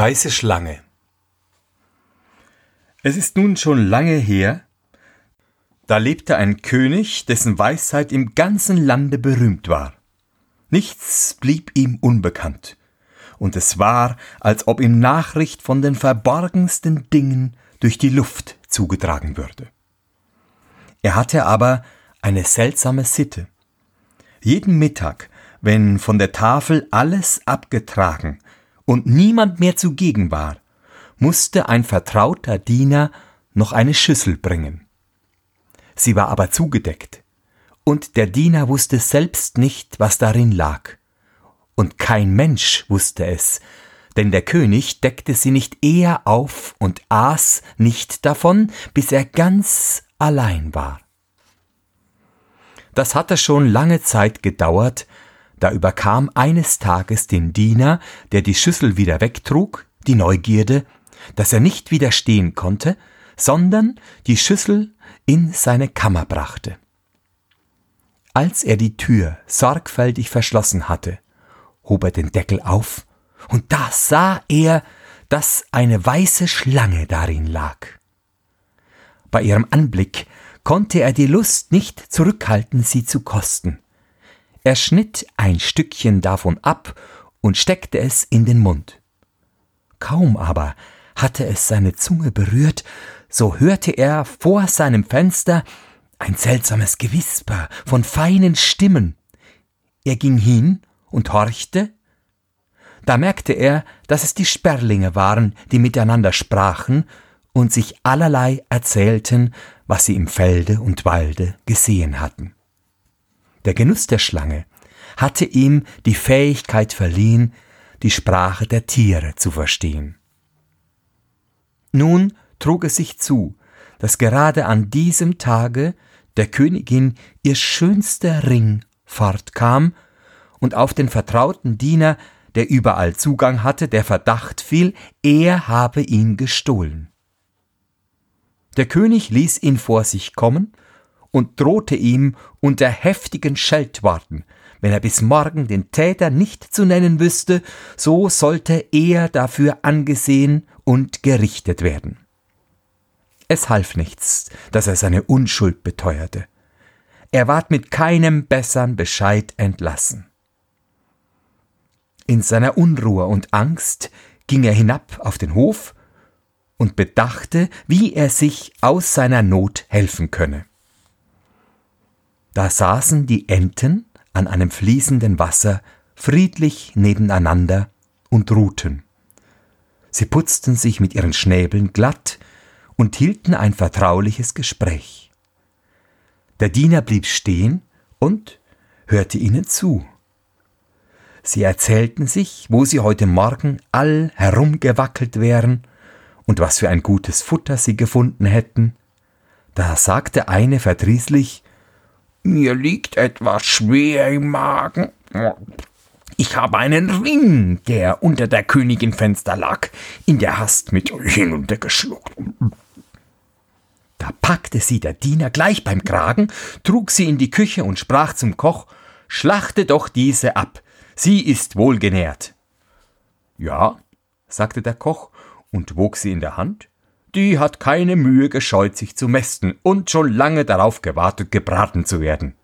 Weiße Schlange Es ist nun schon lange her, da lebte ein König, dessen Weisheit im ganzen Lande berühmt war. Nichts blieb ihm unbekannt, und es war, als ob ihm Nachricht von den verborgensten Dingen durch die Luft zugetragen würde. Er hatte aber eine seltsame Sitte. Jeden Mittag, wenn von der Tafel alles abgetragen und niemand mehr zugegen war, musste ein vertrauter Diener noch eine Schüssel bringen. Sie war aber zugedeckt, und der Diener wusste selbst nicht, was darin lag. Und kein Mensch wusste es, denn der König deckte sie nicht eher auf und aß nicht davon, bis er ganz allein war. Das hatte schon lange Zeit gedauert, da überkam eines Tages den Diener, der die Schüssel wieder wegtrug, die Neugierde, dass er nicht widerstehen konnte, sondern die Schüssel in seine Kammer brachte. Als er die Tür sorgfältig verschlossen hatte, hob er den Deckel auf, und da sah er, dass eine weiße Schlange darin lag. Bei ihrem Anblick konnte er die Lust nicht zurückhalten, sie zu kosten. Er schnitt ein Stückchen davon ab und steckte es in den Mund. Kaum aber hatte es seine Zunge berührt, so hörte er vor seinem Fenster ein seltsames Gewisper von feinen Stimmen. Er ging hin und horchte. Da merkte er, dass es die Sperlinge waren, die miteinander sprachen und sich allerlei erzählten, was sie im Felde und Walde gesehen hatten. Der Genuss der Schlange hatte ihm die Fähigkeit verliehen, die Sprache der Tiere zu verstehen. Nun trug es sich zu, dass gerade an diesem Tage der Königin ihr schönster Ring fortkam und auf den vertrauten Diener, der überall Zugang hatte, der Verdacht fiel, er habe ihn gestohlen. Der König ließ ihn vor sich kommen und drohte ihm unter heftigen Scheltworten, wenn er bis morgen den Täter nicht zu nennen wüsste, so sollte er dafür angesehen und gerichtet werden. Es half nichts, dass er seine Unschuld beteuerte. Er ward mit keinem bessern Bescheid entlassen. In seiner Unruhe und Angst ging er hinab auf den Hof und bedachte, wie er sich aus seiner Not helfen könne. Da saßen die Enten an einem fließenden Wasser friedlich nebeneinander und ruhten. Sie putzten sich mit ihren Schnäbeln glatt und hielten ein vertrauliches Gespräch. Der Diener blieb stehen und hörte ihnen zu. Sie erzählten sich, wo sie heute Morgen all herumgewackelt wären und was für ein gutes Futter sie gefunden hätten. Da sagte eine verdrießlich mir liegt etwas schwer im Magen. Ich habe einen Ring, der unter der Königin Fenster lag, in der Hast mit hinuntergeschluckt. Da packte sie der Diener gleich beim Kragen, trug sie in die Küche und sprach zum Koch, Schlachte doch diese ab, sie ist wohlgenährt. Ja, sagte der Koch und wog sie in der Hand die hat keine Mühe gescheut, sich zu mästen und schon lange darauf gewartet, gebraten zu werden.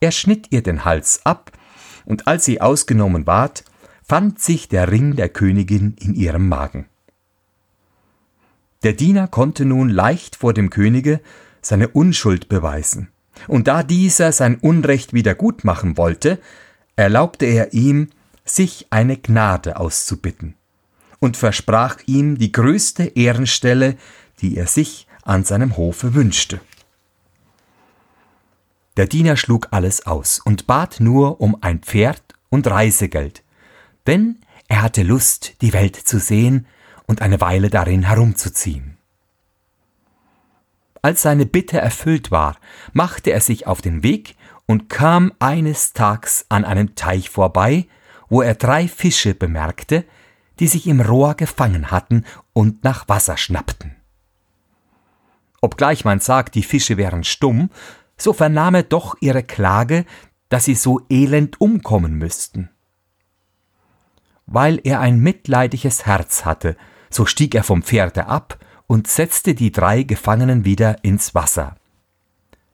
Er schnitt ihr den Hals ab, und als sie ausgenommen ward, fand sich der Ring der Königin in ihrem Magen. Der Diener konnte nun leicht vor dem Könige seine Unschuld beweisen, und da dieser sein Unrecht wieder gut wollte, erlaubte er ihm, sich eine Gnade auszubitten und versprach ihm die größte Ehrenstelle, die er sich an seinem Hofe wünschte. Der Diener schlug alles aus und bat nur um ein Pferd und Reisegeld, denn er hatte Lust, die Welt zu sehen und eine Weile darin herumzuziehen. Als seine Bitte erfüllt war, machte er sich auf den Weg und kam eines Tags an einem Teich vorbei, wo er drei Fische bemerkte, die sich im Rohr gefangen hatten und nach Wasser schnappten. Obgleich man sagt, die Fische wären stumm, so vernahm er doch ihre Klage, dass sie so elend umkommen müssten. weil er ein mitleidiges Herz hatte, so stieg er vom Pferde ab und setzte die drei Gefangenen wieder ins Wasser.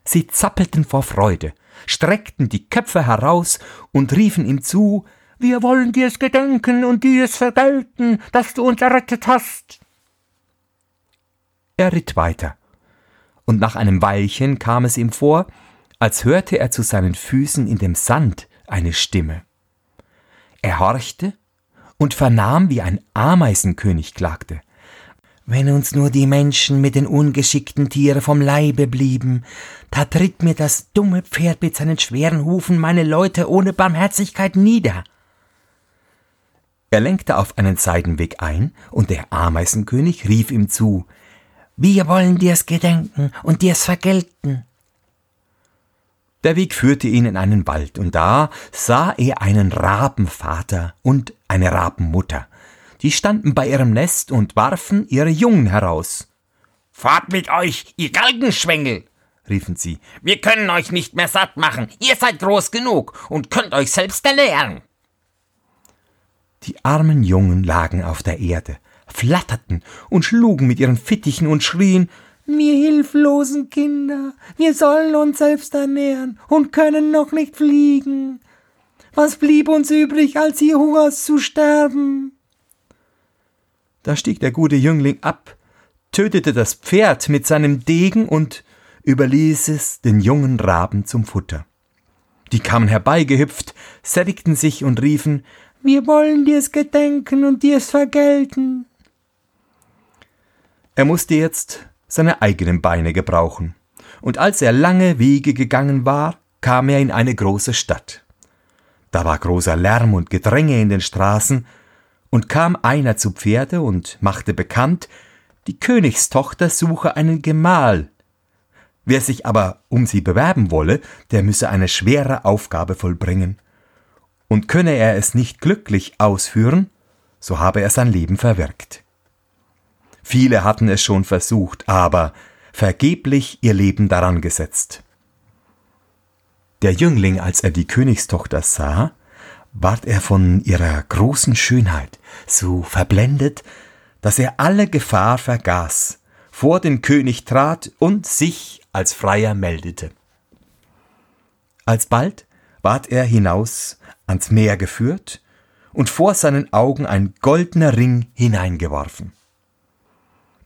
Sie zappelten vor Freude, streckten die Köpfe heraus und riefen ihm zu Wir wollen dir's gedenken und dir's vergelten, dass du uns errettet hast. Er ritt weiter, und nach einem Weilchen kam es ihm vor, als hörte er zu seinen Füßen in dem Sand eine Stimme. Er horchte und vernahm, wie ein Ameisenkönig klagte. Wenn uns nur die Menschen mit den ungeschickten Tieren vom Leibe blieben, da tritt mir das dumme Pferd mit seinen schweren Hufen meine Leute ohne Barmherzigkeit nieder. Er lenkte auf einen Seidenweg ein, und der Ameisenkönig rief ihm zu Wir wollen dir's gedenken und dir's vergelten. Der Weg führte ihn in einen Wald, und da sah er einen Rabenvater und eine Rabenmutter die standen bei ihrem Nest und warfen ihre Jungen heraus. Fahrt mit euch, ihr Galgenschwengel, riefen sie. Wir können euch nicht mehr satt machen. Ihr seid groß genug und könnt euch selbst ernähren. Die armen Jungen lagen auf der Erde, flatterten und schlugen mit ihren Fittichen und schrien Wir hilflosen Kinder, wir sollen uns selbst ernähren und können noch nicht fliegen. Was blieb uns übrig, als hier Hungers zu sterben? Da stieg der gute Jüngling ab, tötete das Pferd mit seinem Degen und überließ es den jungen Raben zum Futter. Die kamen herbeigehüpft, sättigten sich und riefen Wir wollen dir's gedenken und dir's vergelten. Er musste jetzt seine eigenen Beine gebrauchen, und als er lange Wege gegangen war, kam er in eine große Stadt. Da war großer Lärm und Gedränge in den Straßen, und kam einer zu Pferde und machte bekannt, die Königstochter suche einen Gemahl. Wer sich aber um sie bewerben wolle, der müsse eine schwere Aufgabe vollbringen. Und könne er es nicht glücklich ausführen, so habe er sein Leben verwirkt. Viele hatten es schon versucht, aber vergeblich ihr Leben daran gesetzt. Der Jüngling, als er die Königstochter sah, ward er von ihrer großen Schönheit so verblendet, dass er alle Gefahr vergaß, vor den König trat und sich als Freier meldete. Alsbald ward er hinaus ans Meer geführt und vor seinen Augen ein goldener Ring hineingeworfen.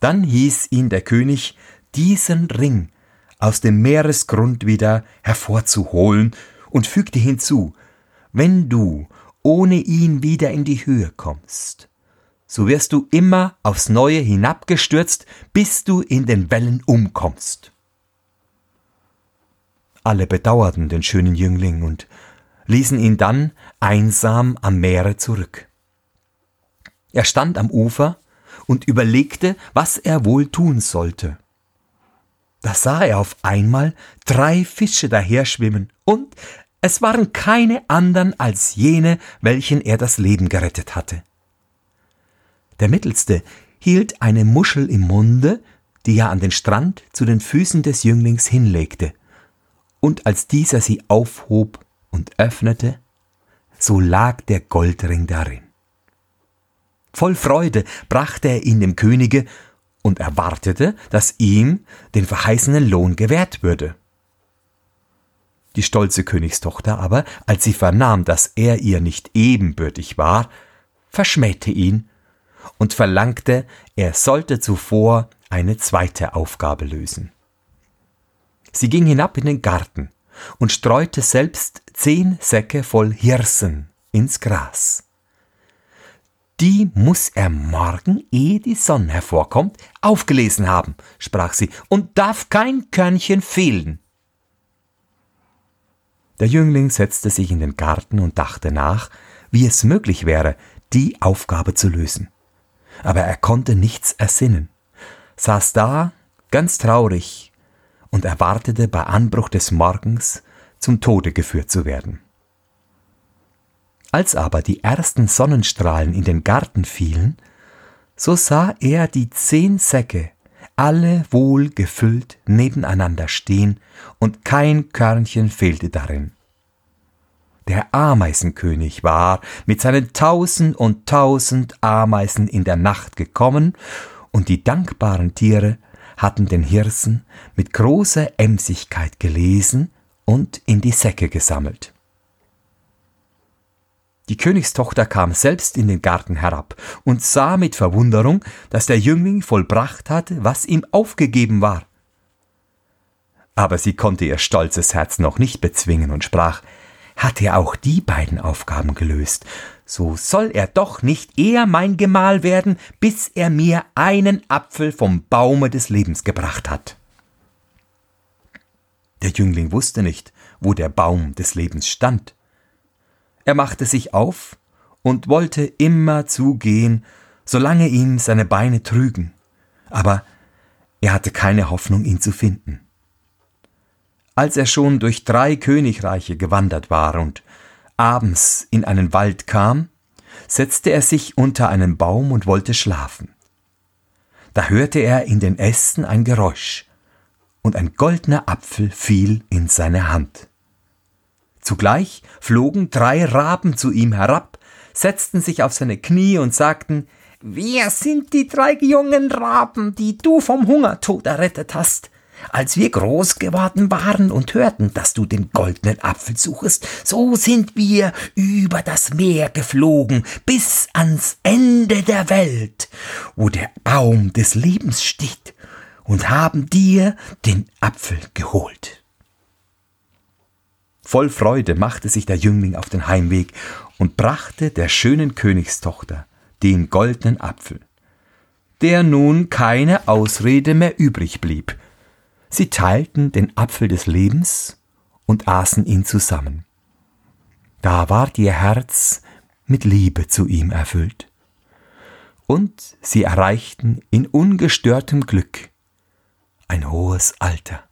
Dann hieß ihn der König, diesen Ring aus dem Meeresgrund wieder hervorzuholen und fügte hinzu, wenn du ohne ihn wieder in die Höhe kommst, so wirst du immer aufs neue hinabgestürzt, bis du in den Wellen umkommst. Alle bedauerten den schönen Jüngling und ließen ihn dann einsam am Meere zurück. Er stand am Ufer und überlegte, was er wohl tun sollte. Da sah er auf einmal drei Fische daherschwimmen und es waren keine anderen als jene, welchen er das Leben gerettet hatte. Der mittelste hielt eine Muschel im Munde, die er an den Strand zu den Füßen des Jünglings hinlegte, und als dieser sie aufhob und öffnete, so lag der Goldring darin. Voll Freude brachte er ihn dem Könige und erwartete, dass ihm den verheißenen Lohn gewährt würde. Die stolze Königstochter aber, als sie vernahm, dass er ihr nicht ebenbürtig war, verschmähte ihn und verlangte, er sollte zuvor eine zweite Aufgabe lösen. Sie ging hinab in den Garten und streute selbst zehn Säcke voll Hirsen ins Gras. Die muss er morgen, ehe die Sonne hervorkommt, aufgelesen haben, sprach sie, und darf kein Körnchen fehlen. Der Jüngling setzte sich in den Garten und dachte nach, wie es möglich wäre, die Aufgabe zu lösen. Aber er konnte nichts ersinnen, saß da, ganz traurig, und erwartete bei Anbruch des Morgens zum Tode geführt zu werden. Als aber die ersten Sonnenstrahlen in den Garten fielen, so sah er die zehn Säcke alle wohl gefüllt nebeneinander stehen, und kein Körnchen fehlte darin. der Ameisenkönig war mit seinen tausend und tausend Ameisen in der Nacht gekommen, und die dankbaren Tiere hatten den Hirsen mit großer Emsigkeit gelesen und in die Säcke gesammelt. Die Königstochter kam selbst in den Garten herab und sah mit Verwunderung, dass der Jüngling vollbracht hatte, was ihm aufgegeben war. Aber sie konnte ihr stolzes Herz noch nicht bezwingen und sprach, hat er auch die beiden Aufgaben gelöst, so soll er doch nicht eher mein Gemahl werden, bis er mir einen Apfel vom Baume des Lebens gebracht hat. Der Jüngling wusste nicht, wo der Baum des Lebens stand. Er machte sich auf und wollte immer zugehen, solange ihm seine Beine trügen, aber er hatte keine Hoffnung, ihn zu finden. Als er schon durch drei Königreiche gewandert war und abends in einen Wald kam, setzte er sich unter einen Baum und wollte schlafen. Da hörte er in den Ästen ein Geräusch, und ein goldner Apfel fiel in seine Hand. Zugleich flogen drei Raben zu ihm herab, setzten sich auf seine Knie und sagten Wir sind die drei jungen Raben, die du vom Hungertod errettet hast. Als wir groß geworden waren und hörten, dass du den goldenen Apfel suchest, so sind wir über das Meer geflogen bis ans Ende der Welt, wo der Baum des Lebens steht, und haben dir den Apfel geholt. Voll Freude machte sich der Jüngling auf den Heimweg und brachte der schönen Königstochter den goldenen Apfel, der nun keine Ausrede mehr übrig blieb. Sie teilten den Apfel des Lebens und aßen ihn zusammen. Da ward ihr Herz mit Liebe zu ihm erfüllt. Und sie erreichten in ungestörtem Glück ein hohes Alter.